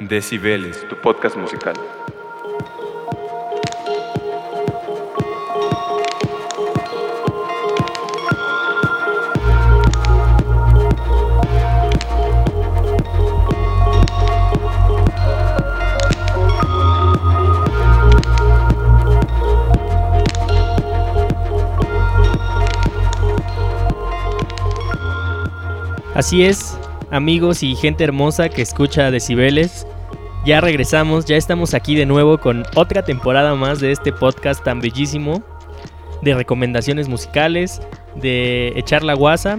Decibeles, tu podcast musical. Así es, amigos y gente hermosa que escucha Decibeles. Ya regresamos, ya estamos aquí de nuevo con otra temporada más de este podcast tan bellísimo de recomendaciones musicales, de echar la guasa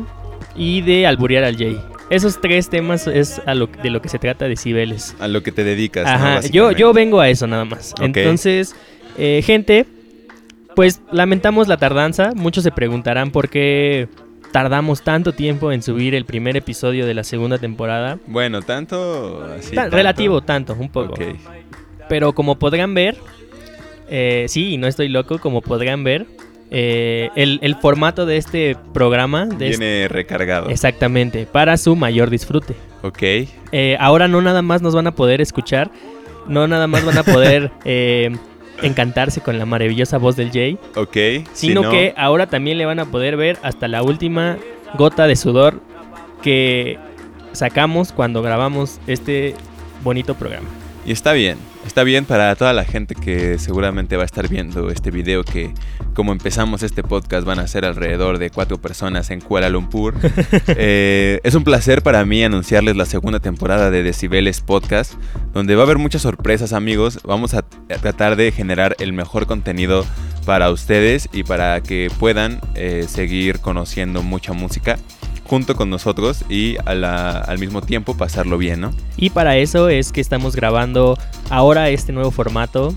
y de alburear al Jay. Esos tres temas es a lo, de lo que se trata Decibeles. A lo que te dedicas. ¿no? Ajá, yo, yo vengo a eso nada más. Entonces, eh, gente, pues lamentamos la tardanza. Muchos se preguntarán por qué tardamos tanto tiempo en subir el primer episodio de la segunda temporada. Bueno, tanto así. Tanto? relativo, tanto, un poco. Ok. Pero como podrán ver, eh, sí, no estoy loco, como podrán ver, eh, el, el formato de este programa, de este- Viene recargado. exactamente, para su mayor disfrute. Ok. Eh, ahora no nada más nos van a poder escuchar, no nada más van a poder eh, encantarse con la maravillosa voz del Jay, Ok. si sino no- que ahora también le van a poder ver hasta la última gota de sudor que sacamos cuando grabamos este bonito programa. Y está bien, está bien para toda la gente que seguramente va a estar viendo este video que como empezamos este podcast van a ser alrededor de cuatro personas en Kuala Lumpur. Eh, es un placer para mí anunciarles la segunda temporada de Decibeles Podcast, donde va a haber muchas sorpresas amigos. Vamos a tratar de generar el mejor contenido para ustedes y para que puedan eh, seguir conociendo mucha música junto con nosotros y a la- al mismo tiempo pasarlo bien, ¿no? Y para eso es que estamos grabando ahora este nuevo formato,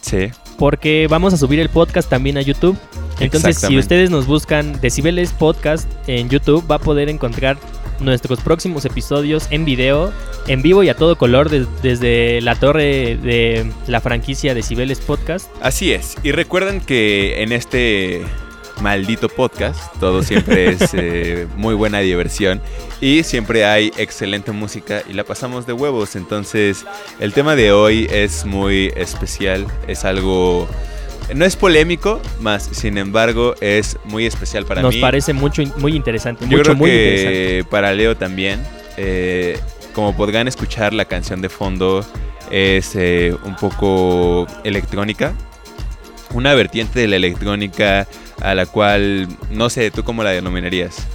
Sí. porque vamos a subir el podcast también a YouTube. Entonces, si ustedes nos buscan Decibeles Podcast en YouTube, va a poder encontrar nuestros próximos episodios en video, en vivo y a todo color des- desde la torre de la franquicia Decibeles Podcast. Así es. Y recuerden que en este maldito podcast todo siempre es eh, muy buena diversión y siempre hay excelente música y la pasamos de huevos. Entonces el tema de hoy es muy especial, es algo... No es polémico, más sin embargo es muy especial para Nos mí. parece mucho, muy interesante. Yo mucho, creo muy interesante. que para Leo también. eh, como podrán escuchar, la canción de fondo es eh, un poco electrónica. Una vertiente de la electrónica a la cual, no sé, ¿tú cómo la denominarías?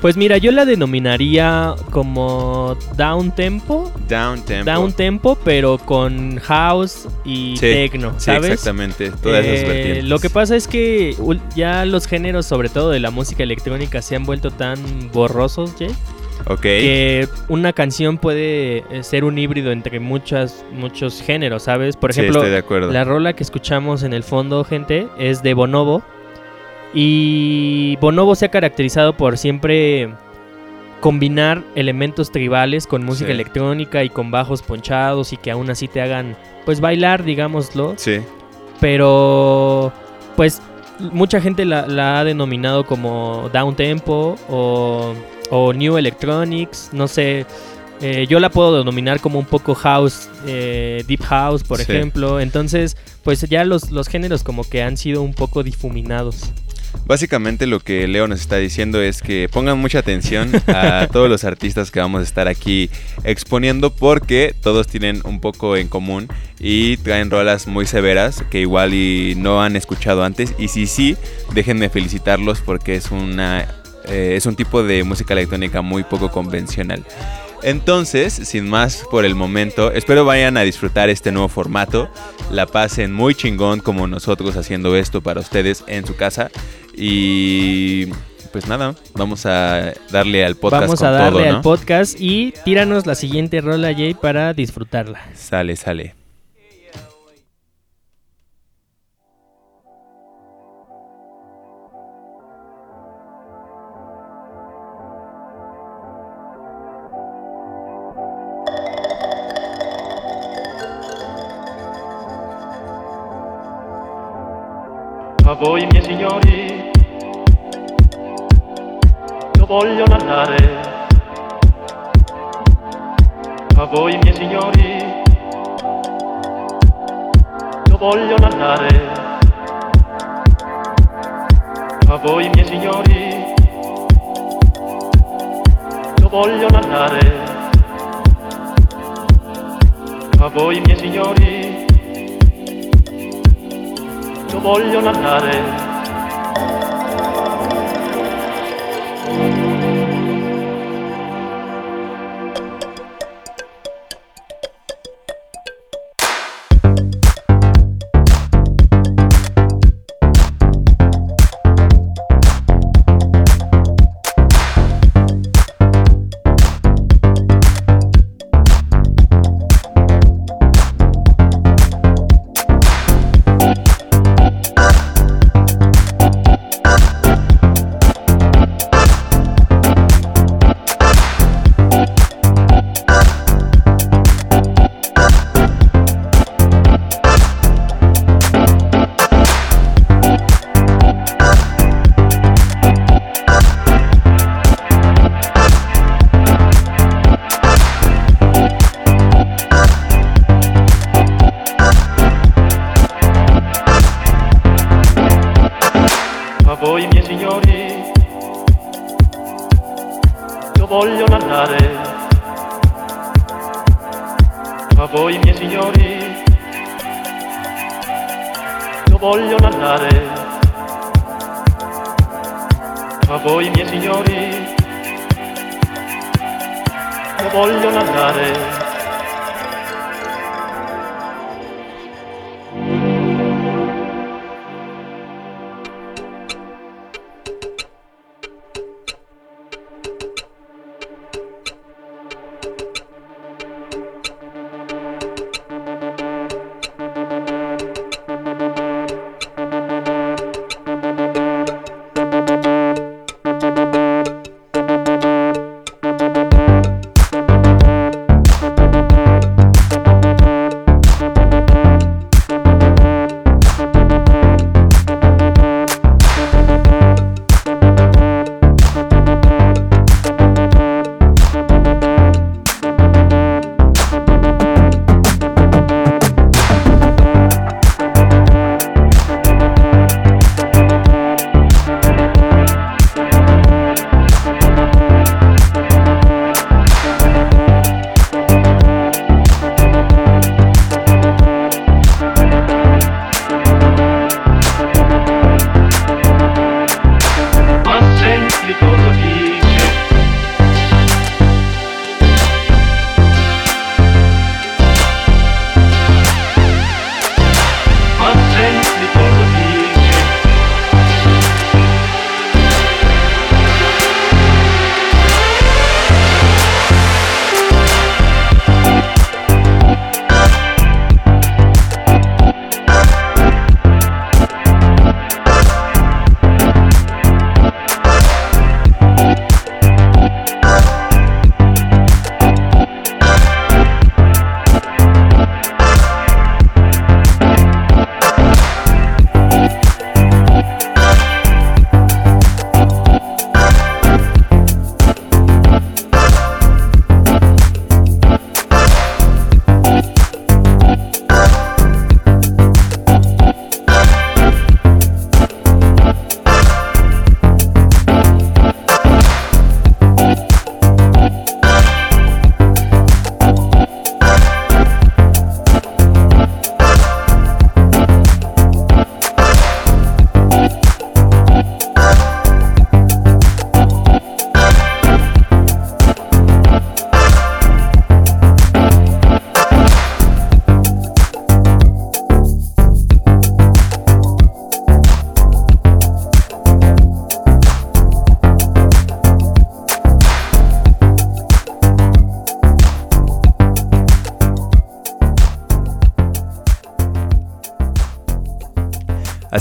Pues mira, yo la denominaría como down tempo. Down tempo. Down tempo, pero con house y Sí, techno, Sí, ¿sabes? exactamente. Todas esas Eh, vertientes. Lo que pasa es que ya los géneros, sobre todo de la música electrónica, se han vuelto tan borrosos, Jay, Ok. que una canción puede eh, ser un híbrido entre muchas, muchos géneros, ¿sabes? Por Sí, ejemplo, estoy de acuerdo. la rola que escuchamos en el fondo, gente, es de Bonobo. Y Bonobo se ha caracterizado por siempre combinar elementos tribales con música Sí. electrónica y con bajos ponchados y que aún así te hagan pues bailar, digámoslo. Sí. Pero pues mucha gente la, la ha denominado como down tempo o, o new electronics, no sé. Eh, yo la puedo denominar como un poco house, eh, deep house, por Sí. ejemplo. Entonces, pues ya los, los géneros como que han sido un poco difuminados. Básicamente lo que Leo nos está diciendo es que pongan mucha atención a todos los artistas que vamos a estar aquí exponiendo porque todos tienen un poco en común y traen rolas muy severas que igual y no han escuchado antes y si sí, déjenme felicitarlos porque es una eh, es un tipo de música electrónica muy poco convencional. Entonces, sin más por el momento, espero vayan a disfrutar este nuevo formato, la pasen muy chingón como nosotros haciendo esto para ustedes en su casa y pues nada, vamos a darle al podcast Vamos con a darle todo, al podcast y tíranos la siguiente rola, Jay, para disfrutarla. Sale, sale.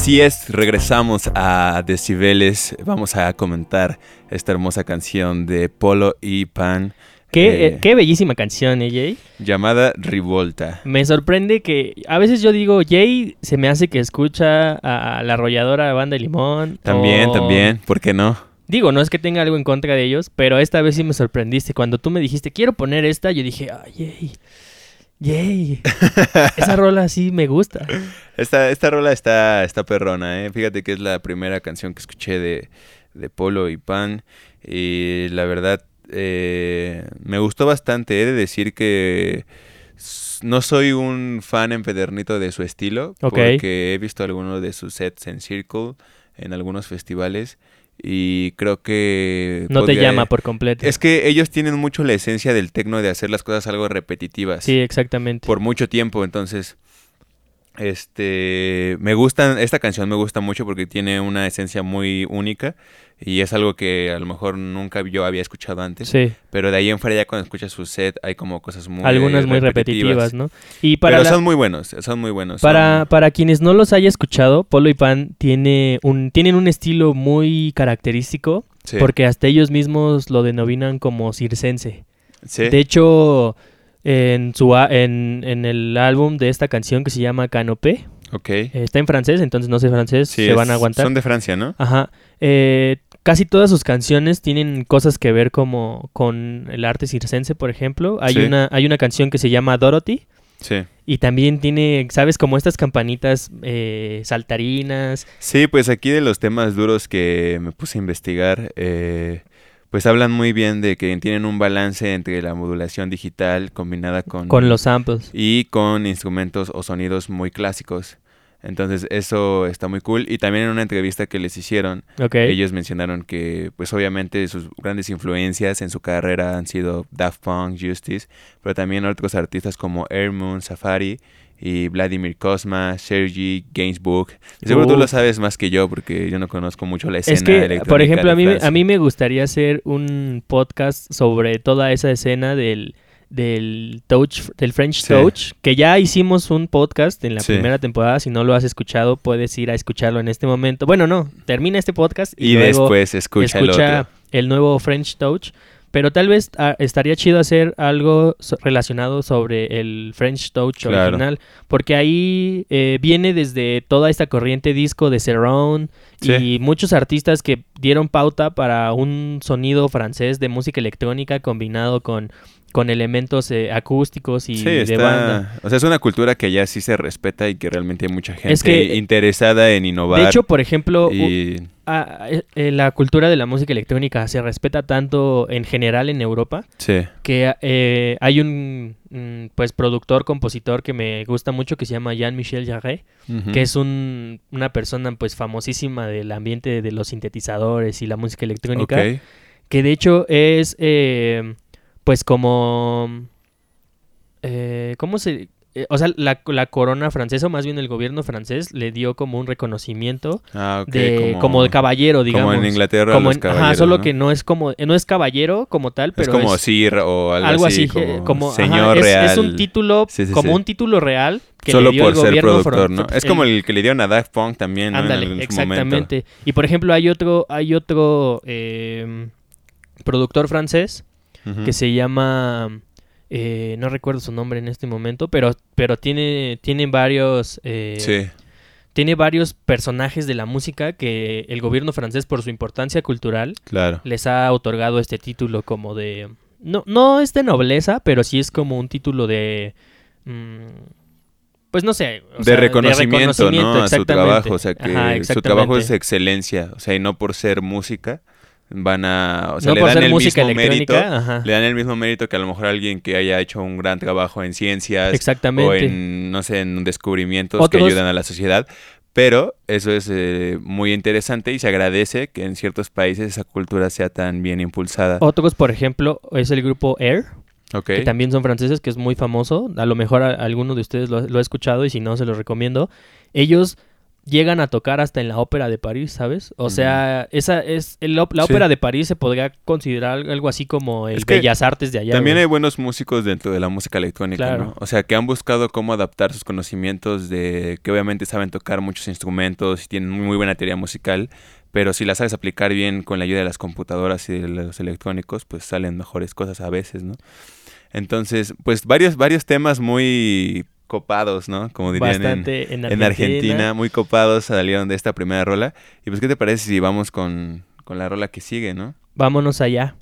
Así es, regresamos a Decibeles. Vamos a comentar esta hermosa canción de Polo y Pan Qué, Eh. eh, qué bellísima canción, ¿eh, Jay? llamada Rivolta. Me sorprende que a veces yo digo, Jay se me hace que escucha a la arrolladora Banda de Limón. También, o- también, ¿por qué no? Digo, no es que tenga algo en contra de ellos, pero esta vez sí me sorprendiste. Cuando tú me dijiste, quiero poner esta, yo dije, ay, yay, yay. Esa rola sí me gusta. Esta, esta rola está, está perrona, ¿eh? Fíjate que es la primera canción que escuché de, de Polo y Pan. Y la verdad, eh, me gustó bastante. He de decir que no soy un fan empedernito de su estilo. Ok. Porque he visto algunos de sus sets en Circle, en algunos festivales. Y creo que... No te llama por completo. Es que ellos tienen mucho la esencia del tecno de hacer las cosas algo repetitivas Sí, exactamente. por mucho tiempo, entonces este me gustan esta canción me gusta mucho porque tiene una esencia muy única y es algo que a lo mejor nunca yo había escuchado antes, Sí, pero de ahí en fuera ya cuando escuchas su set hay como cosas muy algunas muy repetitivas, ¿no? Y para, pero la- son muy buenos, son muy buenos. para, son- para quienes no los haya escuchado, Polo y Pan tiene un, tienen un estilo muy característico sí, porque hasta ellos mismos lo denominan como circense. sí, De hecho, en, su, en, en el álbum de esta canción que se llama Canopé, ok. eh, está en francés, entonces no sé francés, Sí, se van a aguantar. Son de Francia, ¿no? Ajá. Eh, casi todas sus canciones tienen cosas que ver como con el arte circense, por ejemplo. Hay, Sí. una, hay una canción que se llama Dorothy. Sí. Y también tiene, ¿sabes? Como estas campanitas eh, saltarinas. Sí, pues aquí de los temas duros que me puse a investigar, eh, pues hablan muy bien de que tienen un balance entre la modulación digital combinada con, Con los samples. y con instrumentos o sonidos muy clásicos. Entonces eso está muy cool. Y también en una entrevista que les hicieron, ellos mencionaron que pues obviamente sus grandes influencias en su carrera han sido Daft Punk, Justice, pero también otros artistas como Air Moon, Safari y Vladimir Cosma, Sergi, Gainsbourg. Seguro tú lo sabes más que yo porque yo no conozco mucho la escena Es que, electrónica por ejemplo, a mí, a mí me gustaría hacer un podcast sobre toda esa escena del, del touch, del French Sí. Touch, que ya hicimos un podcast en la Sí. primera temporada. Si no lo has escuchado, puedes ir a escucharlo en este momento. Bueno, no, termina este podcast y, Y luego después escucha, el escucha otro. el nuevo French Touch. Pero tal vez ah, estaría chido hacer algo so- relacionado sobre el French Touch Claro. original, porque ahí eh, viene desde toda esta corriente disco de Cerrone Sí. y muchos artistas que dieron pauta para un sonido francés de música electrónica combinado con, con elementos eh, acústicos y Sí, de está, banda. o sea, es una cultura que ya sí se respeta y que realmente hay mucha gente Es que- interesada en innovar. De hecho, por ejemplo, y eh, eh, la cultura de la música electrónica se respeta tanto en general en Europa sí, que eh, hay un mm, pues productor, compositor que me gusta mucho que se llama Jean-Michel Jarre, que es un, una persona pues famosísima del ambiente de los sintetizadores y la música electrónica, que de hecho es eh, pues como eh, ¿cómo se eh, o sea, la, la corona francesa, o más bien el gobierno francés, le dio como un reconocimiento Ah, de, como, de caballero, digamos. Como en Inglaterra Como los en- ajá, solo ¿no? que no es como, no es caballero como tal, pero es como es Sir o algo, algo así, como, je- como, ajá, señor es, real. es un título, Sí, sí, como sí. un título real que Solo le dio por el ser gobierno productor, ¿no? Es como el que le dieron a Daft Punk también, ¿no? En Ándale, algún- en exactamente. Y por ejemplo, hay otro, hay otro eh, productor francés que se llama eh, no recuerdo su nombre en este momento, pero, pero tiene, tiene varios eh, Sí, tiene varios personajes de la música que el gobierno francés, por su importancia cultural, claro. les ha otorgado este título como de... No, no es de nobleza, pero sí es como un título de... mm, pues no sé. o de, sea, reconocimiento, ¿no? A su trabajo, o sea, que Ajá, su trabajo es excelencia, o sea, y no por ser música, van a, o sea, no le dan el mismo mérito, ajá, le dan el mismo mérito que a lo mejor alguien que haya hecho un gran trabajo en ciencias o Exactamente. en, no sé, en descubrimientos Otros- que ayudan a la sociedad. Pero eso es eh, muy interesante y se agradece que en ciertos países esa cultura sea tan bien impulsada. Otros, por ejemplo, es el grupo Air, Ok. que también son franceses, que es muy famoso. A lo mejor a- alguno de ustedes lo, lo ha escuchado y si no, se los recomiendo. Ellos llegan a tocar hasta en la ópera de París, ¿sabes? O sea, esa es el la Sí. ópera de París se podría considerar algo así como el Es que Bellas Artes de allá. También güey. hay buenos músicos dentro de la música electrónica, Claro. ¿no? O sea, que han buscado cómo adaptar sus conocimientos de que obviamente saben tocar muchos instrumentos y tienen muy buena teoría musical, pero si la sabes aplicar bien con la ayuda de las computadoras y de los electrónicos, pues salen mejores cosas a veces, ¿no? Entonces, pues varios varios temas muy copados, ¿no? Como dirían en, Bastante en Argentina. en Argentina, muy copados salieron de esta primera rola. Y pues, ¿qué te parece si vamos con, con la rola que sigue, ¿no? Vámonos allá.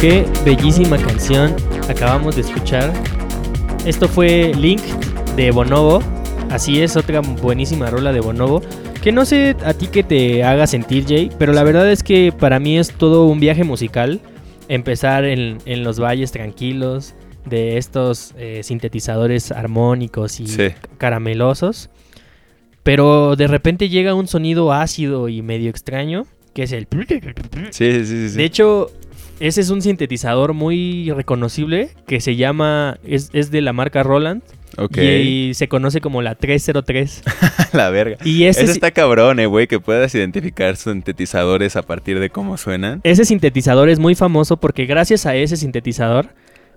Qué bellísima canción acabamos de escuchar. Esto fue Link de Bonobo. Así es, otra buenísima rola de Bonobo. Que no sé a ti que te haga sentir, Jay, pero la verdad es que para mí es todo un viaje musical. Empezar en, en los valles tranquilos de estos eh, sintetizadores armónicos y Sí. caramelosos. Pero de repente llega un sonido ácido y medio extraño, que es el... Sí, sí, sí. sí. De hecho, ese es un sintetizador muy reconocible que se llama, es, es de la marca Roland ok. y, se conoce como la 303. la verga. Y ese, está cabrón, eh, güey, que puedas identificar sintetizadores a partir de cómo suenan. ese sintetizador es muy famoso porque gracias a ese sintetizador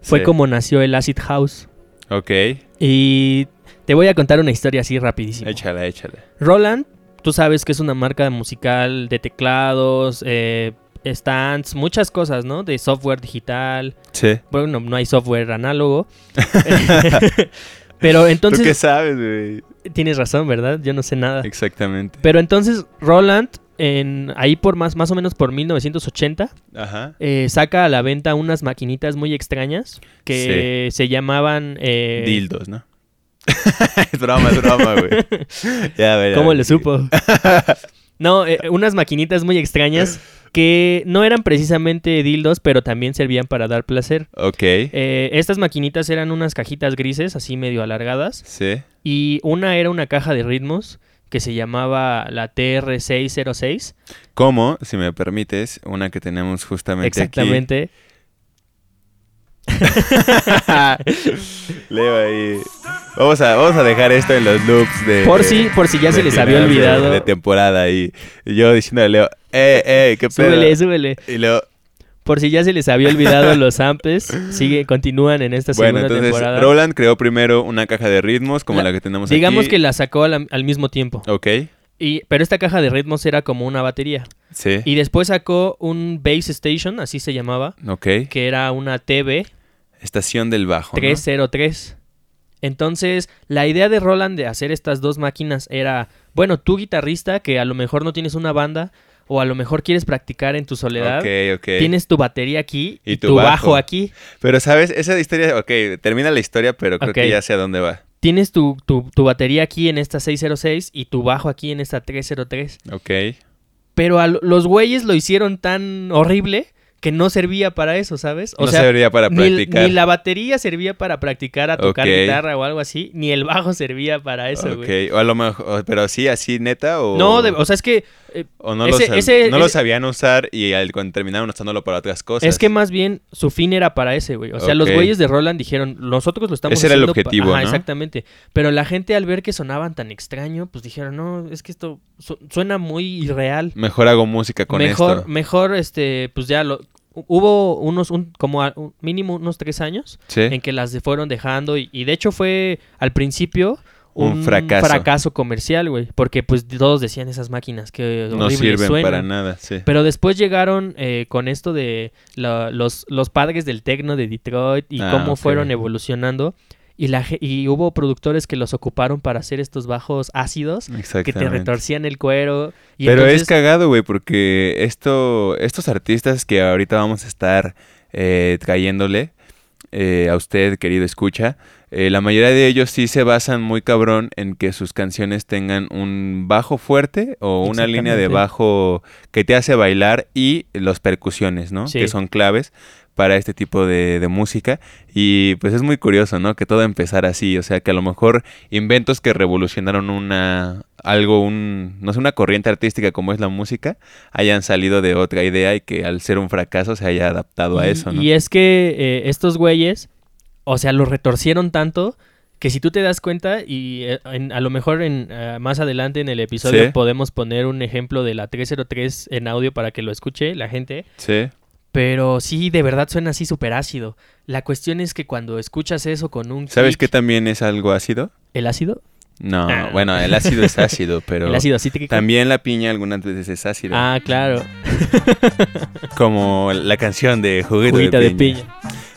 fue Sí. como nació el Acid House. Ok, Y te voy a contar una historia así rapidísimo. échala, échala. Roland, tú sabes que es una marca musical de teclados, eh, stands, muchas cosas, ¿no? De software digital. Sí. Bueno, no hay software análogo. Pero ¿Tú qué entonces, sabes, güey? tienes razón, ¿verdad? Yo no sé nada. Exactamente. Pero entonces Roland, en, ahí por más, más o menos por 1980, Ajá. eh, saca a la venta unas maquinitas muy extrañas que se llamaban... eh, Dildos, ¿no? es broma, es broma, güey. ya, ver, ¿Cómo le supo? no, eh, unas maquinitas muy extrañas que no eran precisamente dildos, pero también servían para dar placer. Ok. Eh, estas maquinitas eran unas cajitas grises, así medio alargadas, Sí. y una era una caja de ritmos que se llamaba la TR606. Como, si me permites, una que tenemos justamente Exactamente. aquí. Leo ahí. Vamos a, vamos a dejar esto en los loops de... Por si, por si ya se les había final de- olvidado. De, temporada y, y yo diciendo a Leo, eh, eh, qué pedo. Súbele, súbele. Y Leo, Por si ya se les había olvidado los samples, sigue, continúan en esta bueno, segunda entonces temporada. Roland creó primero una caja de ritmos como la, La- que tenemos Digamos aquí. que la sacó al, al mismo tiempo. Ok, Y, pero esta caja de ritmos era como una batería. sí, Y después sacó un Base Station, así se llamaba, ok. que era una TB Estación del bajo, ¿no? 303. Entonces, la idea de Roland de hacer estas dos máquinas era, bueno, tú guitarrista que a lo mejor no tienes una banda o a lo mejor quieres practicar en tu soledad, Ok, ok. tienes tu batería aquí Y y, tu tu, bajo. bajo. aquí, Pero, ¿sabes? Esa historia, ok, termina la historia, pero creo que ya sé a dónde va. tienes tu, tu, tu batería aquí en esta 606 y tu bajo aquí en esta 303. Ok. Pero a lo- los güeyes lo hicieron tan horrible que no servía para eso, ¿sabes? no servía para practicar. ni la batería servía para practicar a tocar guitarra o algo así, ni el bajo servía para eso, güey. Ok, o a lo mejor, o- pero sí, así neta, o... No, de- o sea, es que eh, o no, ese- lo, ese- no lo ese- sabían usar y al, cuando terminaron usándolo para otras cosas. es que más bien su fin era para ese, güey. O sea, los güeyes de Roland dijeron, nosotros lo estamos Ese era el haciendo pa-". objetivo, Ajá, ¿no? exactamente. Pero la gente al ver que sonaban tan extraño, pues dijeron, no, es que esto su- suena muy irreal. Mejor hago música con mejor, esto. mejor, este, pues ya lo... Hubo unos, un, como a- un- mínimo unos tres años Sí. en que las fueron dejando y, y de hecho fue al principio Un un, fracaso. fracaso. comercial, güey, porque pues todos decían esas máquinas que No sirven suenan. para nada, sí. Pero después llegaron eh, con esto de la- los, los padres del tecno de Detroit y Ah, cómo fueron evolucionando. Y, la, y hubo productores que los ocuparon para hacer estos bajos ácidos que te retorcían el cuero. Y Pero es cagado, güey, porque esto, estos artistas que ahorita vamos a estar eh, trayéndole eh, a usted, querido escucha, eh, la mayoría de ellos sí se basan muy cabrón en que sus canciones tengan un bajo fuerte o una línea de bajo que te hace bailar y los percusiones, ¿no? Sí. Que son claves para este tipo de, de música y pues es muy curioso, ¿no? Que todo empezara así, o sea que a lo mejor inventos que revolucionaron una algo, un no sé, una corriente artística como es la música hayan salido de otra idea y que al ser un fracaso se haya adaptado a eso, ¿no? Y es que eh, estos güeyes, o sea, lo retorcieron tanto que si tú te das cuenta, y eh, en- a lo mejor en, eh, más adelante en el episodio Sí. podemos poner un ejemplo de la 303 en audio para que lo escuche la gente. Sí. Pero sí, de verdad suena así súper ácido. La cuestión es que cuando escuchas eso con un ¿Sabes qué también es algo ácido? ¿El ácido? No, Ah. bueno, el ácido es ácido, pero el ácido cítrico. también la piña algunas veces es ácida. Ah, claro. Como la canción de Juguito Juguita de, de piña.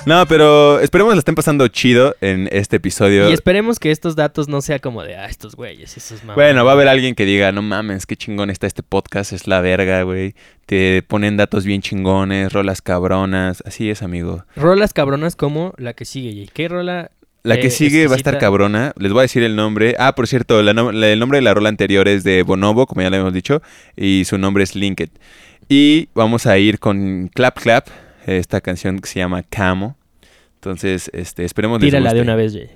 No, pero esperemos la estén pasando chido en este episodio. Y esperemos que estos datos no sea como de, ah, estos güeyes, esos mamones". Bueno, va a haber alguien que diga, no mames, qué chingón está este podcast, es la verga, güey. Te ponen datos bien chingones, rolas cabronas. Así es, amigo. Rolas cabronas como la que sigue, Jay. ¿Qué rola La que Eh, sigue va a estar cabrona. Les voy a decir el nombre. Ah, por cierto, la nom- la- el nombre de la rola anterior es de Bonobo, como ya lo hemos dicho, y su nombre es Linked. Y vamos a ir con Clap Clap, esta canción que se llama Camo. Entonces, este, esperemos les Tírala de guste. una vez, Jay.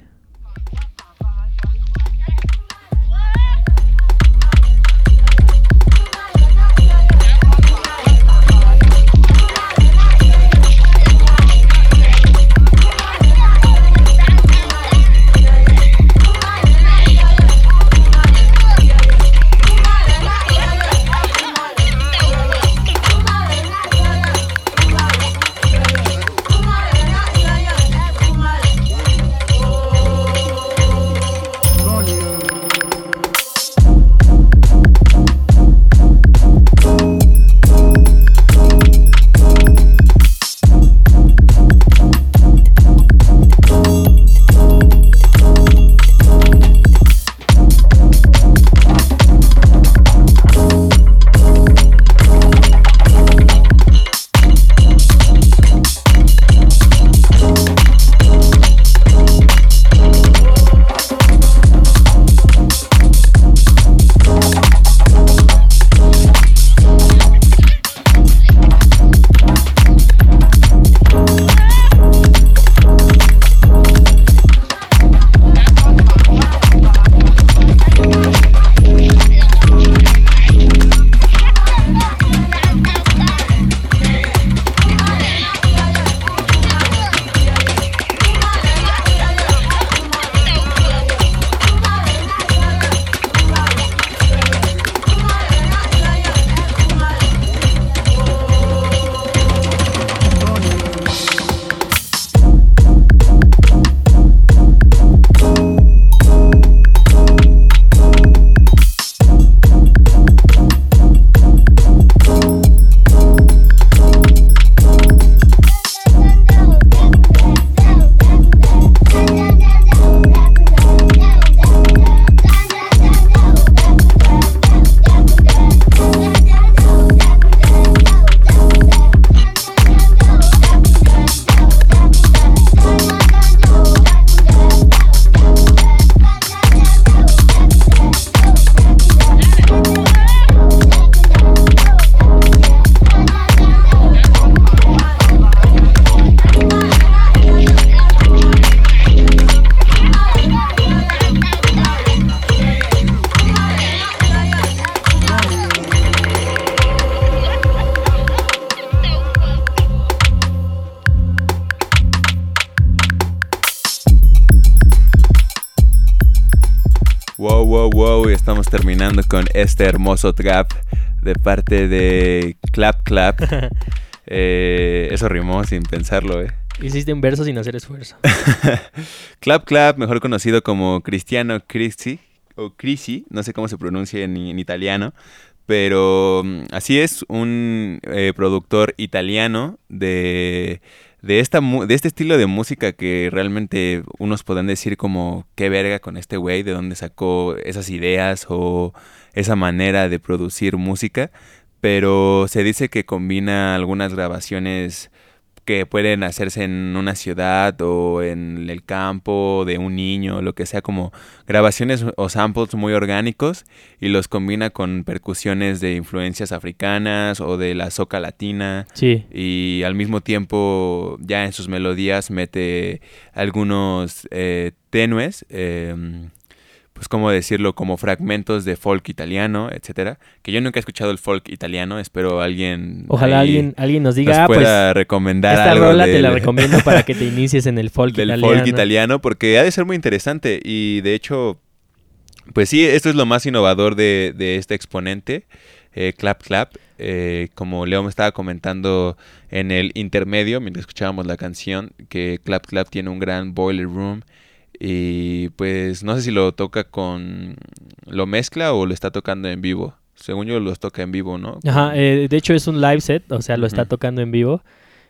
Estamos terminando con este hermoso trap de parte de Clap Clap. Eh, eso rimó sin pensarlo, eh. Hiciste un verso sin hacer esfuerzo. Clap Clap, mejor conocido como Cristiano Crisi, o Crisi, no sé cómo se pronuncia en, en italiano, pero mm, así es, un eh, productor italiano de, de, esta, de este estilo de música que realmente unos podrán decir como, qué verga con este güey, de dónde sacó esas ideas o esa manera de producir música, pero se dice que combina algunas grabaciones que pueden hacerse en una ciudad o en el campo de un niño, lo que sea, como grabaciones o samples muy orgánicos y los combina con percusiones de influencias africanas o de la soca latina Sí. y al mismo tiempo ya en sus melodías mete algunos eh, tenues, em, pues cómo decirlo, como fragmentos de folk italiano, etcétera, que yo nunca he escuchado el folk italiano, espero alguien Ojalá alguien, alguien nos nos diga, ah, pues pueda recomendar esta algo rola te la recomiendo para que te inicies en el folk del italiano. folk italiano porque ha de ser muy interesante y de hecho pues sí esto es lo más innovador de, de este exponente eh, clap clap eh, como Leo me estaba comentando en el intermedio mientras escuchábamos la canción que clap clap tiene un gran boiler room y pues no sé si lo toca con lo mezcla o lo está tocando en vivo según yo los toca en vivo no Ajá, eh, de hecho es un live set, o sea, lo está tocando en vivo.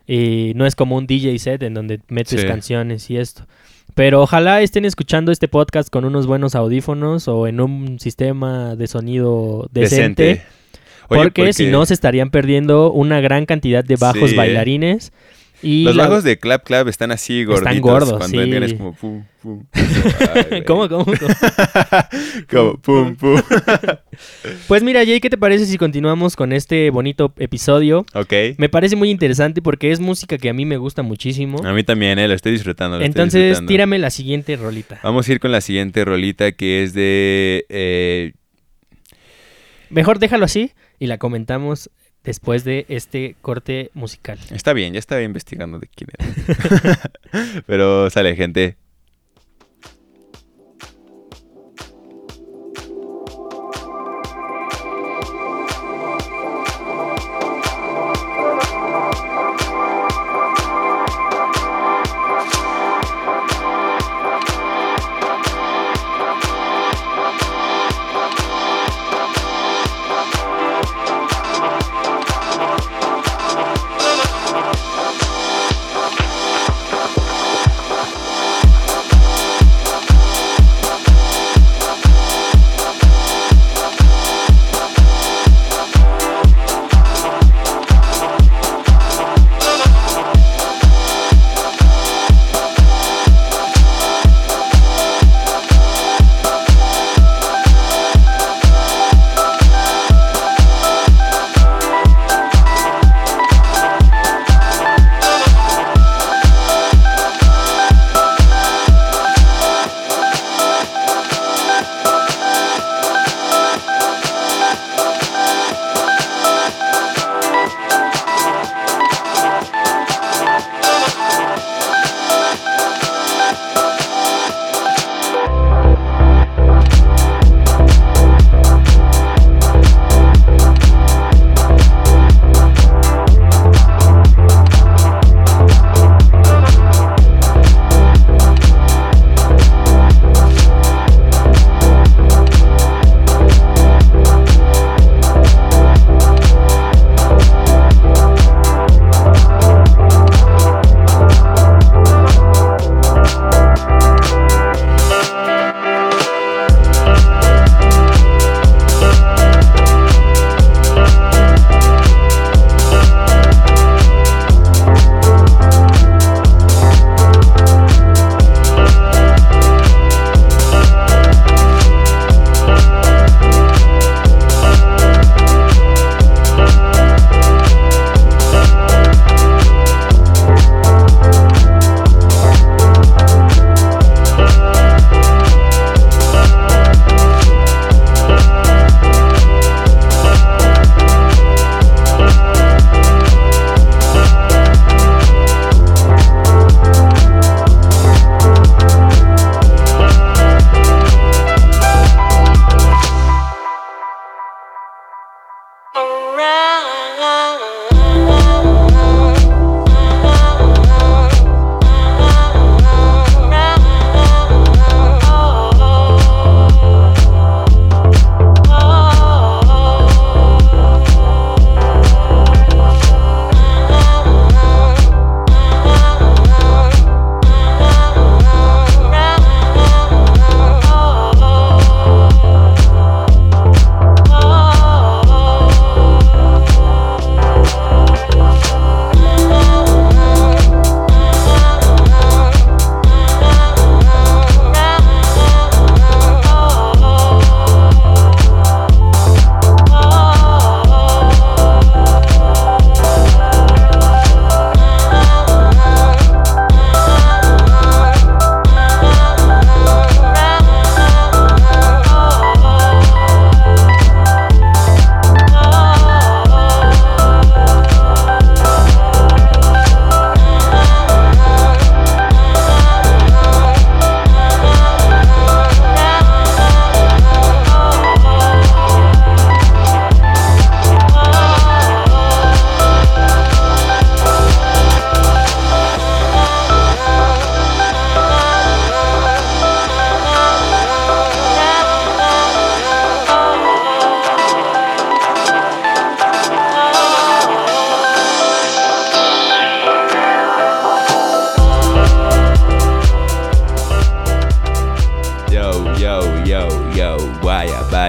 Y no es como un DJ set en donde metes Sí. canciones y esto. Pero ojalá estén escuchando este podcast con unos buenos audífonos o en un sistema de sonido decente. Oye, porque, si no se estarían perdiendo una gran cantidad de bajos Sí, ¿eh? Y Los la- bajos de Clap Clap están así gorditos. gordos, Cuando sí. es como pum, pum. Ay. ¿Cómo, cómo, cómo? Como pum, pum. Pues mira, Jay, ¿qué te parece si continuamos con este bonito episodio? ok. Me parece muy interesante porque es música que a mí me gusta muchísimo. A mí también, eh, lo estoy disfrutando. lo estoy Entonces, disfrutando. tírame la siguiente rolita. Vamos a ir con la siguiente rolita que es de... eh, Mejor déjalo así y la comentamos después de este corte musical. Está bien, ya estaba investigando de quién era. Pero sale, gente.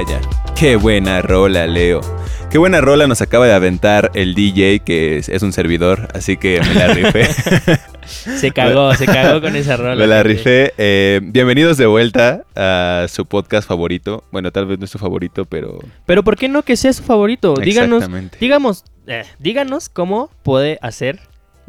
Vaya. Qué buena rola, Leo. Qué buena rola nos acaba de aventar el DJ, que es, es un servidor, así que me la rifé. Se cagó, se cagó con esa rola. me la rifé. Eh, bienvenidos de vuelta a su podcast favorito. Bueno, tal vez no es su favorito, pero... Pero ¿por qué no que sea su favorito? Díganos, Exactamente. digamos, eh, díganos cómo puede hacer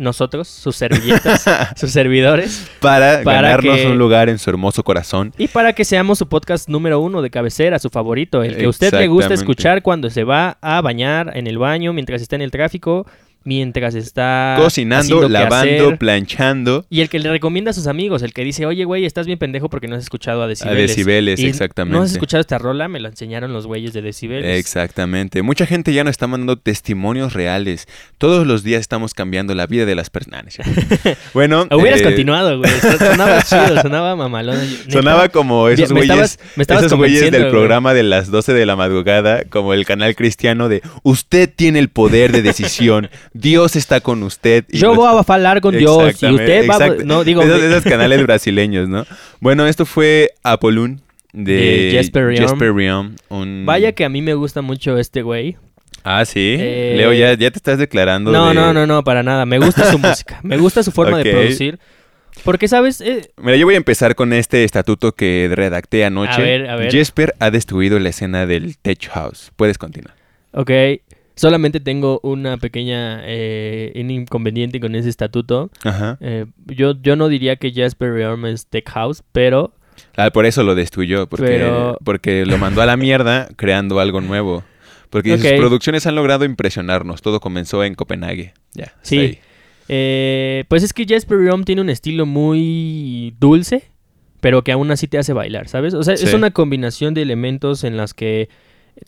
nosotros, sus servilletas, sus servidores, Para, Para ganarnos que- un lugar en su hermoso corazón. y para que seamos su podcast número uno de cabecera, su favorito, el que a usted le gusta escuchar cuando se va a bañar en el baño, mientras está en el tráfico, mientras está Cocinando, lavando, quehacer. planchando. Y el que le recomienda a sus amigos, el que dice, oye, güey, estás bien pendejo porque no has escuchado a A Decibeles. decibeles, Y exactamente. ¿No has escuchado esta rola? Me la enseñaron los güeyes de Decibeles. Exactamente. Mucha gente ya nos está mandando testimonios reales. Todos los días estamos cambiando la vida de las personas. bueno, Hubieras eh, continuado, güey. Sonaba chido, sonaba mamalón. Sonaba como esos Me güeyes, estabas- me estabas esos güeyes del güey. programa de las 12 de la madrugada, como el canal cristiano de usted tiene el poder de decisión, Dios está con usted. y Yo voy a hablar con Dios y usted va a... No, digo... esos, esos canales brasileños, ¿no? Bueno, esto fue Apolún de, De Jesper Riom. Un- Vaya que a mí me gusta mucho este güey. Ah, sí. Eh, Leo, ya, ya te estás declarando. No, de- no, no, no, para nada. Me gusta su música. Me gusta su forma de producir. Porque, ¿sabes? Eh, Mira, yo voy a empezar con este estatuto que redacté anoche. A ver, a ver. Jesper ha destruido la escena del Tech House. Puedes continuar. ok. Solamente tengo una pequeña eh, inconveniente con ese estatuto. Ajá. Eh, yo, yo no diría que Jasper Rearm es Tech House, pero... Ah, por eso lo destruyó, porque, Pero- porque lo mandó a la mierda creando algo nuevo. Porque sus producciones han logrado impresionarnos. Todo comenzó en Copenhague. Ya. Sí. eh, pues es que Jasper Rearm tiene un estilo muy dulce, pero que aún así te hace bailar, ¿sabes? O sea, es una combinación de elementos en las que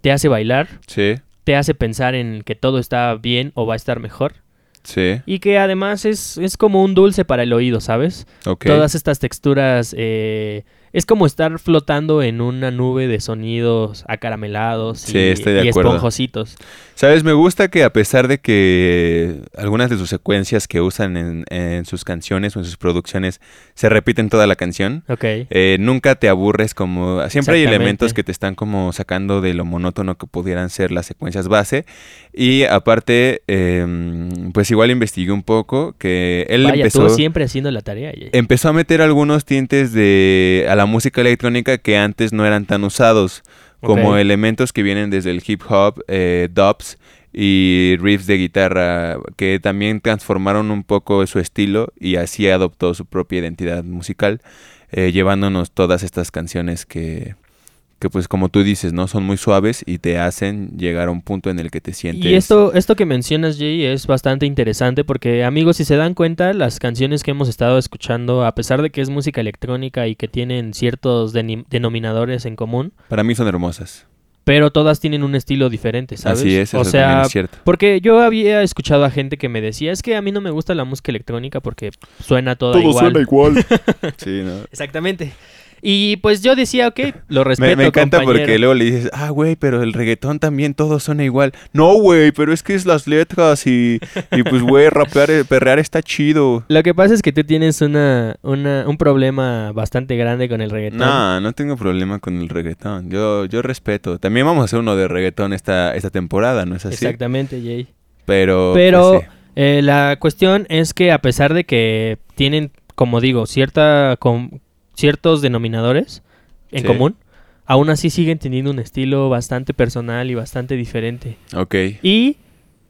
te hace bailar, Sí, te hace pensar en que todo está bien o va a estar mejor. sí. Y que además es, es como un dulce para el oído, ¿sabes? Ok. Todas estas texturas eh, es como estar flotando en una nube de sonidos acaramelados Sí, y, estoy de y acuerdo. esponjositos. Sabes, me gusta que a pesar de que algunas de sus secuencias que usan en, en sus canciones o en sus producciones se repiten toda la canción, Ok. eh, nunca te aburres como... Siempre hay elementos que te están como sacando de lo monótono que pudieran ser las secuencias base. Y aparte, eh, pues igual investigué un poco que él Vaya, empezó... siempre haciendo la tarea. Empezó a meter algunos tintes de a la música electrónica que antes no eran tan usados, como elementos que vienen desde el hip hop, eh, dubs y riffs de guitarra que también transformaron un poco su estilo y así adoptó su propia identidad musical, eh, llevándonos todas estas canciones que que pues como tú dices, ¿no? Son muy suaves y te hacen llegar a un punto en el que te sientes... Y esto, esto que mencionas, Jay, es bastante interesante porque, amigos, si se dan cuenta, las canciones que hemos estado escuchando, a pesar de que es música electrónica y que tienen ciertos denominadores en común, Para mí son hermosas. pero todas tienen un estilo diferente, ¿sabes? Así es, eso o sea, también es cierto. porque yo había escuchado a gente que me decía, es que a mí no me gusta la música electrónica porque suena toda igual. igual. sí, ¿no? Exactamente. Y pues yo decía, ok, lo respeto, Me, me encanta compañero. porque luego le dices, ah, güey, pero el reggaetón también todo suena igual. No, güey, pero es que es las letras y, y pues, güey, rapear, eh, perrear está chido. Lo que pasa es que tú tienes una, una, un problema bastante grande con el reggaetón. No, no tengo problema con el reggaetón. Yo, yo respeto. También vamos a hacer uno de reggaetón esta, esta temporada, ¿no es así? Exactamente, Jay. Pero, Pero pues, sí. eh, la cuestión es que a pesar de que tienen, como digo, cierta com- ciertos denominadores en Sí. común, aún así siguen teniendo un estilo bastante personal y bastante diferente. Ok. Y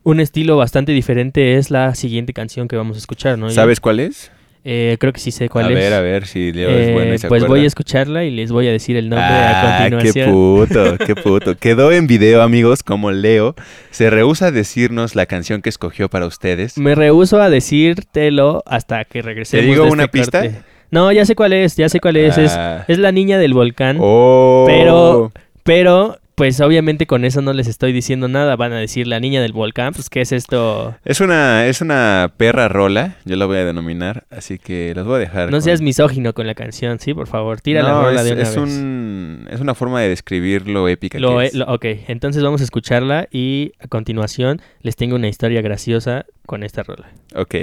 un estilo bastante diferente es la siguiente canción que vamos a escuchar, ¿no? ¿Sabes cuál es? Eh, creo que sí sé cuál a es. ver, a ver si Leo Eh, es bueno y se pues voy a escucharla y les voy a decir el nombre Ah, a qué continuación. puto, qué puto. Quedó en video, amigos, como Leo se rehúsa a decirnos la canción que escogió para ustedes. Me rehuso a decírtelo hasta que regresemos. digo de una este pista? corte. No, ya sé cuál es, ya sé cuál es. Es, Ah. es la niña del volcán. Oh. Pero, pero, pues obviamente con eso no les estoy diciendo nada. Van a decir la niña del volcán. Pues, ¿qué es esto? Es una, es una perra rola, yo la voy a denominar, así que los voy a dejar. No con- seas misógino con la canción, sí, por favor. Tira la rola es, de una es vez. un, es una forma de describir lo épica Lo que he- es. lo- ok, entonces vamos a escucharla y a continuación les tengo una historia graciosa con esta rola. Ok.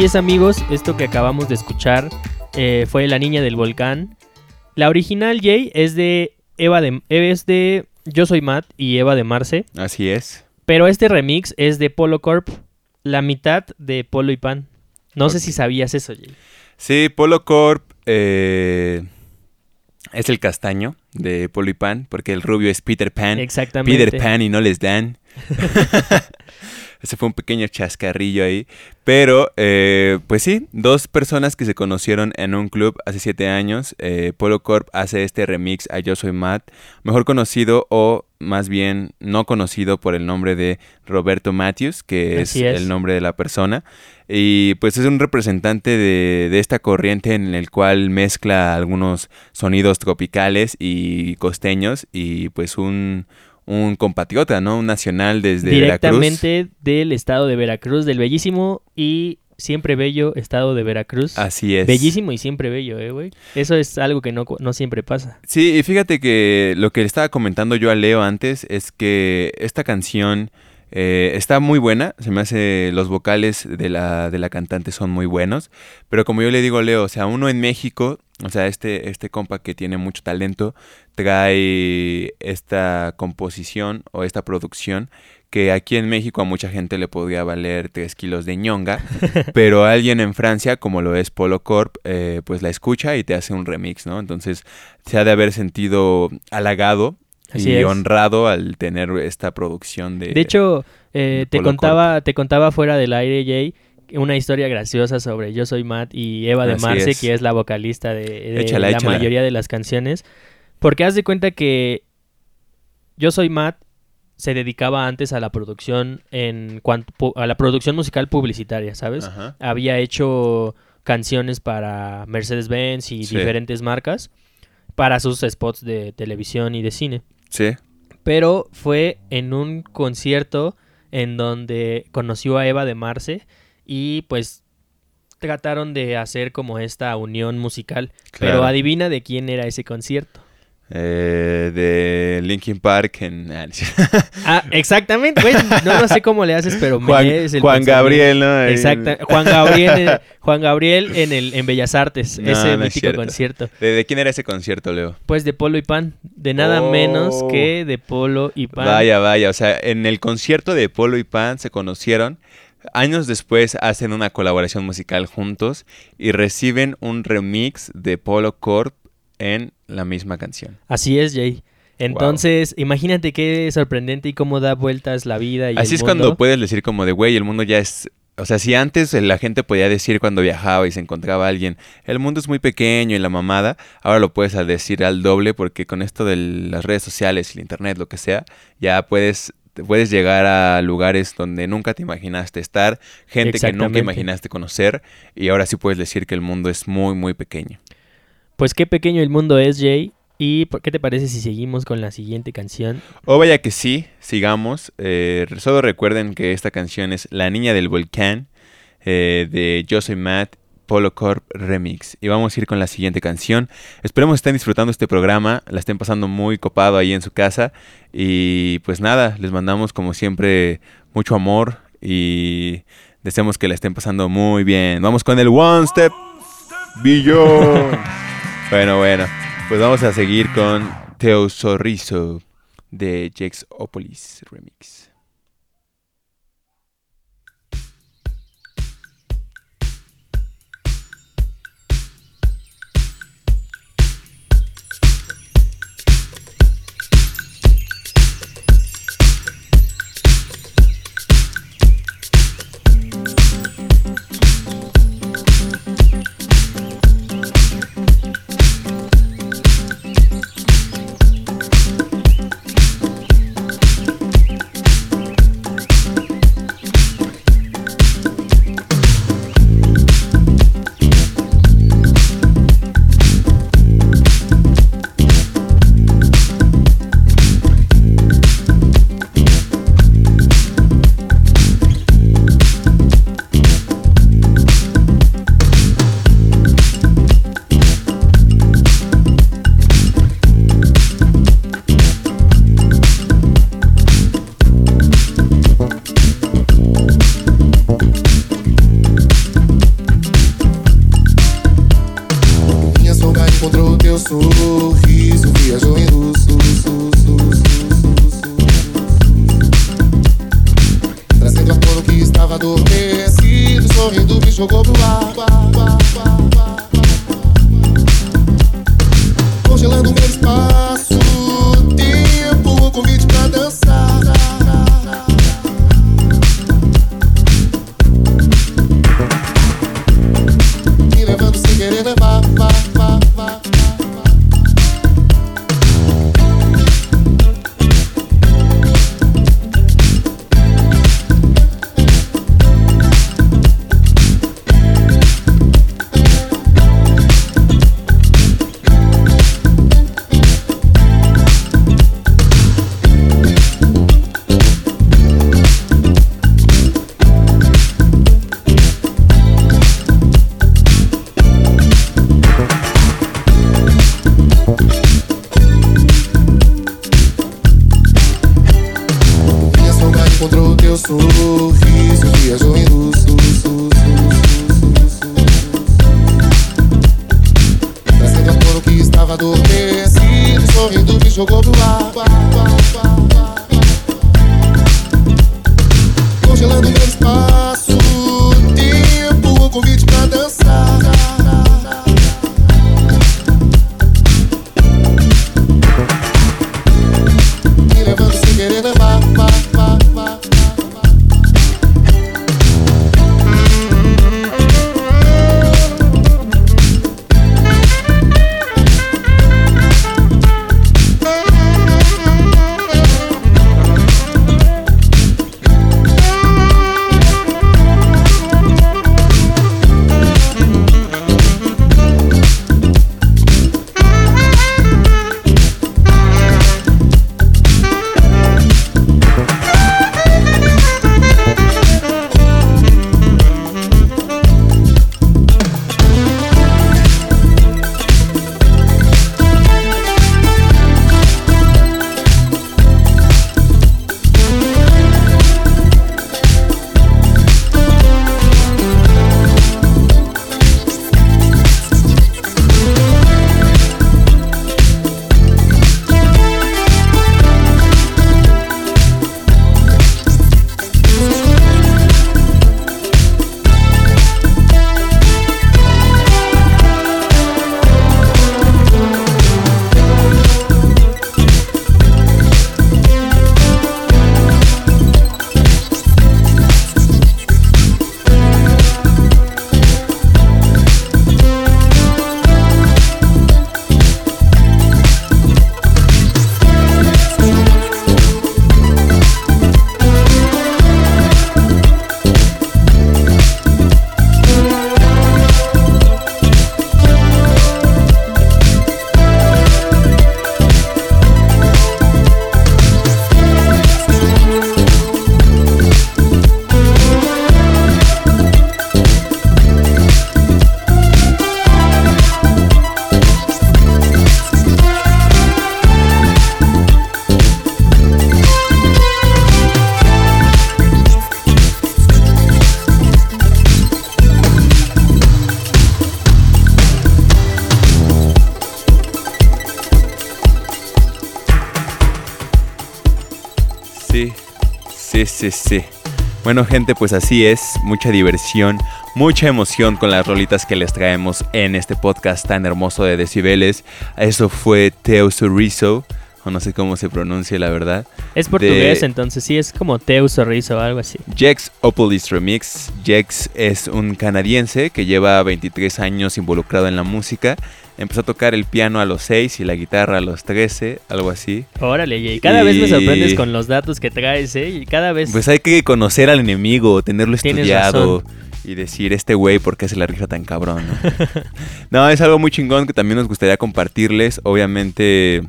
Así es amigos, esto que acabamos de escuchar eh, fue La Niña del Volcán. La original Jay es de Eva de es de Yo soy Matt y Eva de Marce, Así es. pero este remix es de Polo Corp, la mitad de Polo y Pan. No sé si sabías eso, Jay. Sí, Polo Corp eh, es el castaño de Polo y Pan, porque el rubio es Peter Pan. Exactamente. Peter Pan y no les dan. Ese fue un pequeño chascarrillo ahí. Pero, eh, pues sí, dos personas que se conocieron en un club hace siete años. Eh, Polo Corp hace este remix a Yo Soy Matt, mejor conocido o más bien no conocido por el nombre de Roberto Matthews, que es, es. el nombre de la persona. Y pues es un representante de, de esta corriente en el cual mezcla algunos sonidos tropicales y costeños y pues un, un compatriota, ¿no? Un nacional desde Veracruz. Directamente del estado de Veracruz, del bellísimo y siempre bello estado de Veracruz. Así es. Bellísimo y siempre bello, eh, güey. Eso es algo que no, no siempre pasa. Sí, y fíjate que lo que le estaba comentando yo a Leo antes es que esta canción eh, está muy buena, se me hace los vocales de la, de la cantante son muy buenos, pero como yo le digo Leo, o sea, uno en México, o sea, este, este compa que tiene mucho talento, trae esta composición o esta producción que aquí en México a mucha gente le podría valer 3 kilos de ñonga, pero alguien en Francia, como lo es Polo Corp, eh, pues la escucha y te hace un remix, ¿no? Entonces se ha de haber sentido halagado Así y es. honrado al tener esta producción de... De hecho, eh, te contaba, te contaba fuera del aire, Jay, una historia graciosa sobre Yo Soy Matt y Eva de Así Marce, es. que es la vocalista de, de Échala, la échala. mayoría de las canciones. Porque haz de cuenta que Yo Soy Matt se dedicaba antes a la producción en cuanto a la producción musical publicitaria, ¿sabes? Ajá. Había hecho canciones para Mercedes-Benz y Sí. diferentes marcas para sus spots de televisión y de cine Sí. pero fue en un concierto en donde conoció a Eva de Marce y pues trataron de hacer como esta unión musical. Pero adivina de quién era ese concierto. Eh, de Linkin Park en... ah. Ah, exactamente, güey. No, no sé cómo le haces, pero me Juan, el. Gabriel, ¿no? Exacta, Juan Gabriel, en- Juan Gabriel en el en Bellas Artes, No, ese no mítico cierto. concierto. ¿De, de quién era ese concierto, Leo? Pues de Polo y Pan, de nada Oh. menos que de Polo y Pan. Vaya, vaya, o sea, en el concierto de Polo y Pan se conocieron. Años después hacen una colaboración musical juntos y reciben un remix de Polo Corp en la misma canción. Así es, Jay. Entonces, imagínate qué sorprendente y cómo da vueltas la vida y Así el es cuando puedes decir como de, güey, el mundo ya es... O sea, si antes la gente podía decir cuando viajaba y se encontraba alguien, el mundo es muy pequeño y la mamada, ahora lo puedes decir al doble porque con esto de las redes sociales, el internet, lo que sea, ya puedes puedes llegar a lugares donde nunca te imaginaste estar, gente que nunca imaginaste conocer y ahora sí puedes decir que el mundo es muy, muy pequeño. Pues qué pequeño el mundo es, Jay. ¿Y qué te parece si seguimos con la siguiente canción? O vaya que sí, sigamos. Eh, solo recuerden que esta canción es La Niña del Volcán eh, de Soy Matt Polo Corp Remix. Y vamos a ir con la siguiente canción. Esperemos estén disfrutando este programa, la estén pasando muy copado ahí en su casa. Y pues nada, les mandamos como siempre mucho amor y deseamos que la estén pasando muy bien. Vamos con el One Step Beyond. Bueno, bueno, pues vamos a seguir con Teo Sorriso de Jax Opolis Remix. Bueno, gente, pues así es. Mucha diversión, mucha emoción con las rolitas que les traemos en este podcast tan hermoso de Decibeles. Eso fue Teo Sorizo, o no sé cómo se pronuncia la verdad. Es portugués, de- entonces sí, es como Teu Sorriso o algo así. Jex Opolis Remix. Jex es un canadiense que lleva 23 años involucrado en la música. Empezó a tocar el piano a los 6 y la guitarra a los 13, algo así. Órale, y cada vez me sorprendes con los datos que traes, ¿eh? Y cada vez... Pues hay que conocer al enemigo, tenerlo Tienes estudiado y decir, este güey, ¿por qué se la rifa tan cabrón? No? No, es algo muy chingón que también nos gustaría compartirles. Obviamente,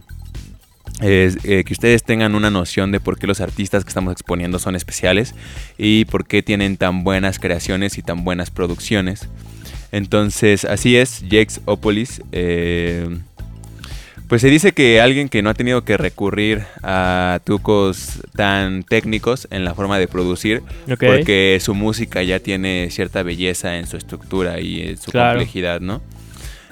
es, eh, que ustedes tengan una noción de por qué los artistas que estamos exponiendo son especiales y por qué tienen tan buenas creaciones y tan buenas producciones. Entonces, así es, Jex Opolis. eh, pues se dice que alguien que no ha tenido que recurrir a trucos tan técnicos en la forma de producir, porque su música ya tiene cierta belleza en su estructura y en su Claro. complejidad, ¿no?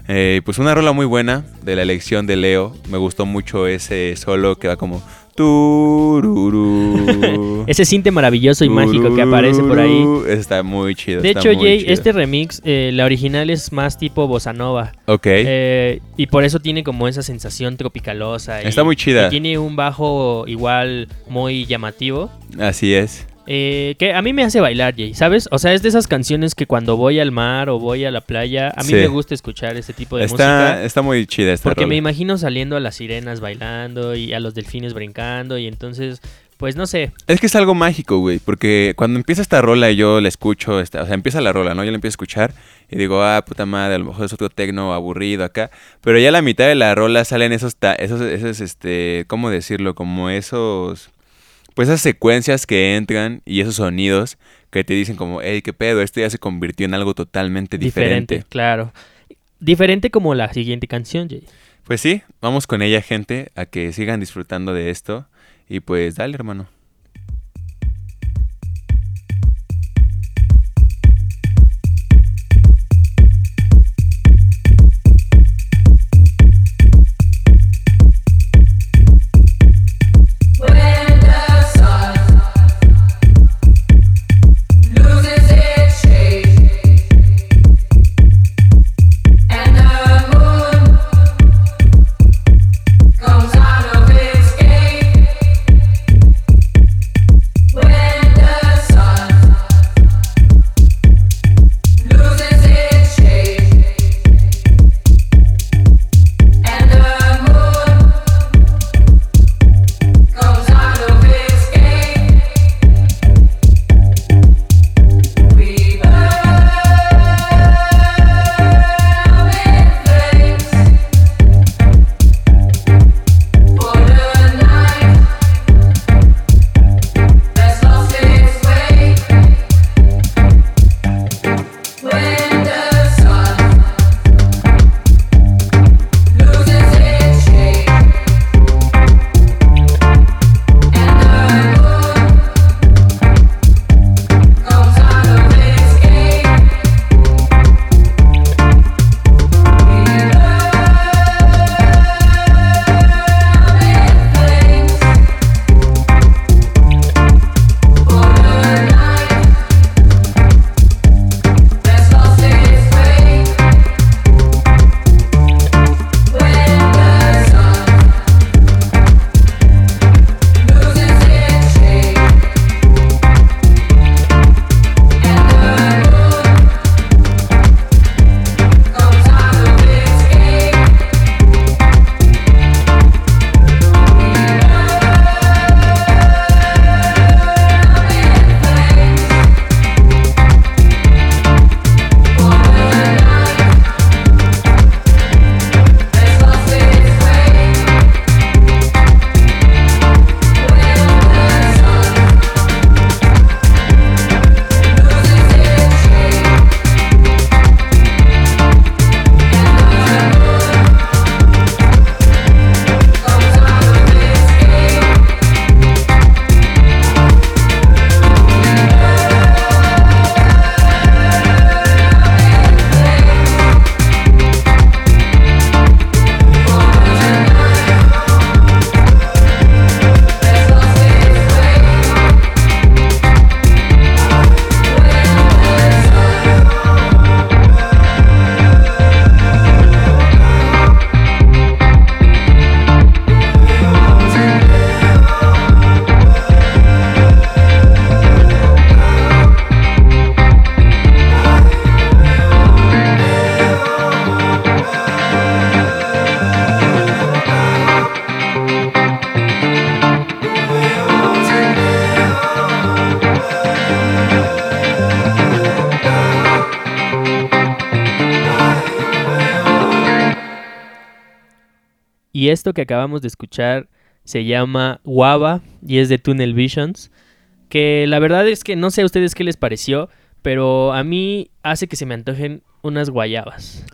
Eh, pues una rola muy buena de la elección de Leo. Me gustó mucho ese solo que va como... Ese cinte maravilloso y mágico que aparece por ahí. Está muy chido. De hecho, Jay, chido. este remix, eh, la original es más tipo bossa nova. Ok. Eh, y por eso tiene como esa sensación tropicalosa. y- Está muy chida. y tiene un bajo igual muy llamativo. Así es. Eh, que a mí me hace bailar, Jay, ¿sabes? O sea, es de esas canciones que cuando voy al mar o voy a la playa, a mí Sí. me gusta escuchar ese tipo de Está, música. está muy chida esta Porque me imagino saliendo a las sirenas bailando y a los delfines brincando y entonces, pues no sé. Es que es algo mágico, güey, porque cuando empieza esta rola y yo la escucho, esta- o sea, empieza la rola, ¿no? Yo la empiezo a escuchar y digo, ah, puta madre, a lo mejor es otro tecno aburrido acá, pero ya a la mitad de la rola salen esos, ta- esos, esos, este, ¿cómo decirlo? Como esos, pues esas secuencias que entran y esos sonidos que te dicen como, hey, qué pedo, esto ya se convirtió en algo totalmente diferente. Diferente, claro. Diferente como la siguiente canción, Jay. Pues sí, vamos con ella, gente, a que sigan disfrutando de esto y pues dale, hermano. Y esto que acabamos de escuchar se llama Guava y es de Tunnel Visions. Que la verdad es que no sé a ustedes qué les pareció, pero a mí hace que se me antojen unas guayabas.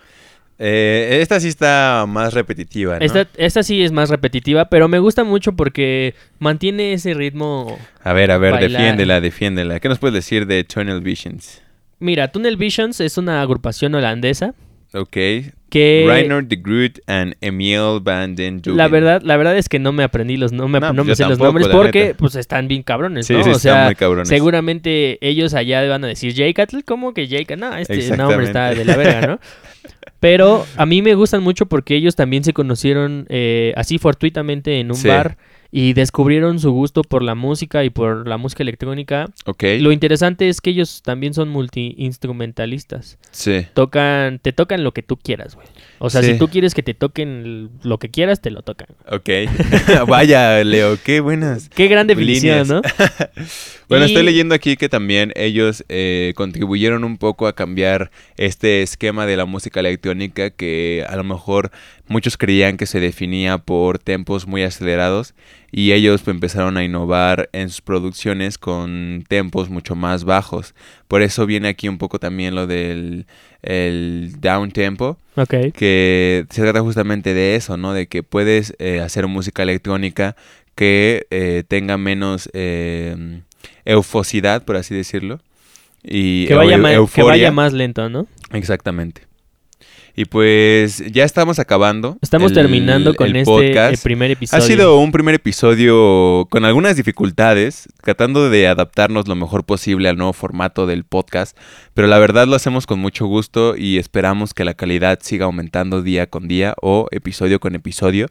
Eh, esta sí está más repetitiva, ¿no? Esta, esta sí es más repetitiva, pero me gusta mucho porque mantiene ese ritmo. A ver, a ver, Bailar. defiéndela, defiéndela. ¿Qué nos puedes decir de Tunnel Visions? Mira, Tunnel Visions es una agrupación holandesa Ok. que Reinhard de Groot and Emil van den la verdad, la verdad es que no me aprendí los no me, No, no pues me sé los nombres porque neta. pues están bien cabrones, ¿no? sí, o sea, muy cabrones. seguramente ellos allá van a decir Jaycatl, ¿cómo que Jaycatl? No, este nombre está de la verga, ¿no? Pero a mí me gustan mucho porque ellos también se conocieron eh, así fortuitamente en un Sí. bar y descubrieron su gusto por la música y por la música electrónica. Ok. Lo interesante es que ellos también son multi-instrumentalistas. Sí. Tocan, te tocan lo que tú quieras, güey. O sea, Sí. si tú quieres que te toquen lo que quieras, te lo tocan. Ok. Vaya, Leo, qué buenas. Qué gran definición, Líneas. ¿no? Bueno, Y- estoy leyendo aquí que también ellos eh, contribuyeron un poco a cambiar este esquema de la música electrónica que a lo mejor muchos creían que se definía por tempos muy acelerados y ellos pues, empezaron a innovar en sus producciones con tempos mucho más bajos. Por eso viene aquí un poco también lo del el down tempo Ok. que se trata justamente de eso, ¿no? De que puedes eh, hacer música electrónica que eh, tenga menos eh, eufosidad, por así decirlo. Y Que vaya, eu- ma- que euforia. vaya más lento, ¿no? Exactamente. Y pues ya estamos acabando. Estamos el- terminando con el este podcast. primer Ha episodio. sido un primer episodio con algunas dificultades, tratando de adaptarnos lo mejor posible al nuevo formato del podcast, pero la verdad lo hacemos con mucho gusto y esperamos que la calidad siga aumentando día con día o episodio con episodio.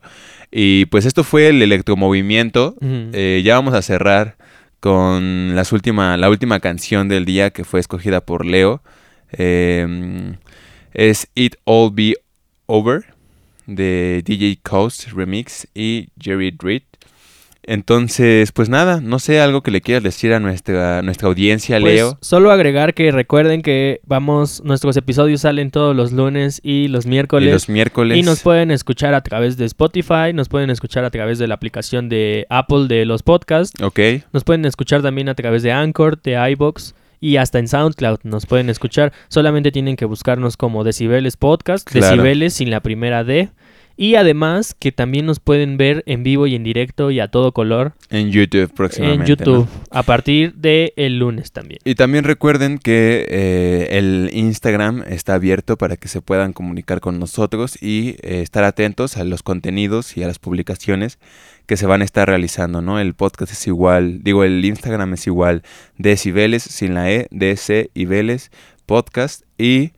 Y pues esto fue el electromovimiento. Eh, ya vamos a cerrar con las última, la última canción del día que fue escogida por Leo. Eh, es It All Be Over de DJ Coast Remix y Jerry Dritt. Entonces, pues nada, no sé algo que le quieras decir a nuestra, nuestra audiencia, Pues, Leo. solo agregar que recuerden que vamos, nuestros episodios salen todos los lunes y los Y miércoles. los miércoles. Y nos pueden escuchar a través de Spotify, nos pueden escuchar a través de la aplicación de Apple de los podcasts, Ok, nos pueden escuchar también a través de Anchor, de iBox y hasta en SoundCloud nos pueden escuchar. Solamente tienen que buscarnos como Decibeles Podcast, Claro. Decibeles sin la primera D. Y además que también nos pueden ver en vivo y en directo y a todo color en YouTube próximamente. en YouTube ¿no? a partir de el lunes también. Y también recuerden que eh, el Instagram está abierto para que se puedan comunicar con nosotros y eh, estar atentos a los contenidos y a las publicaciones que se van a estar realizando, ¿no? El podcast es igual, digo, el Instagram es igual, Decibeles, sin la E, DC y Vélez, podcast. Y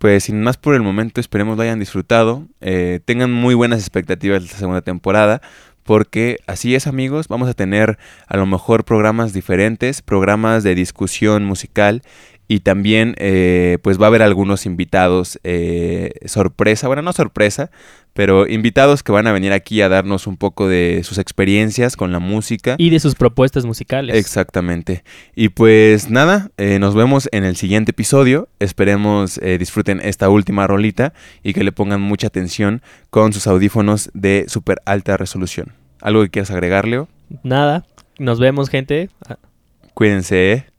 pues sin más por el momento, esperemos lo hayan disfrutado, eh, tengan muy buenas expectativas de esta segunda temporada. Porque así es amigos, vamos a tener a lo mejor programas diferentes, programas de discusión musical y también eh, pues va a haber algunos invitados eh, sorpresa, bueno no sorpresa, pero invitados que van a venir aquí a darnos un poco de sus experiencias con la música. Y de sus propuestas musicales. Exactamente. Y pues nada, eh, nos vemos en el siguiente episodio. Esperemos eh, disfruten esta última rolita y que le pongan mucha atención con sus audífonos de super alta resolución. ¿Algo que quieras agregar, Leo? Nada, nos vemos gente. Cuídense. ¿eh?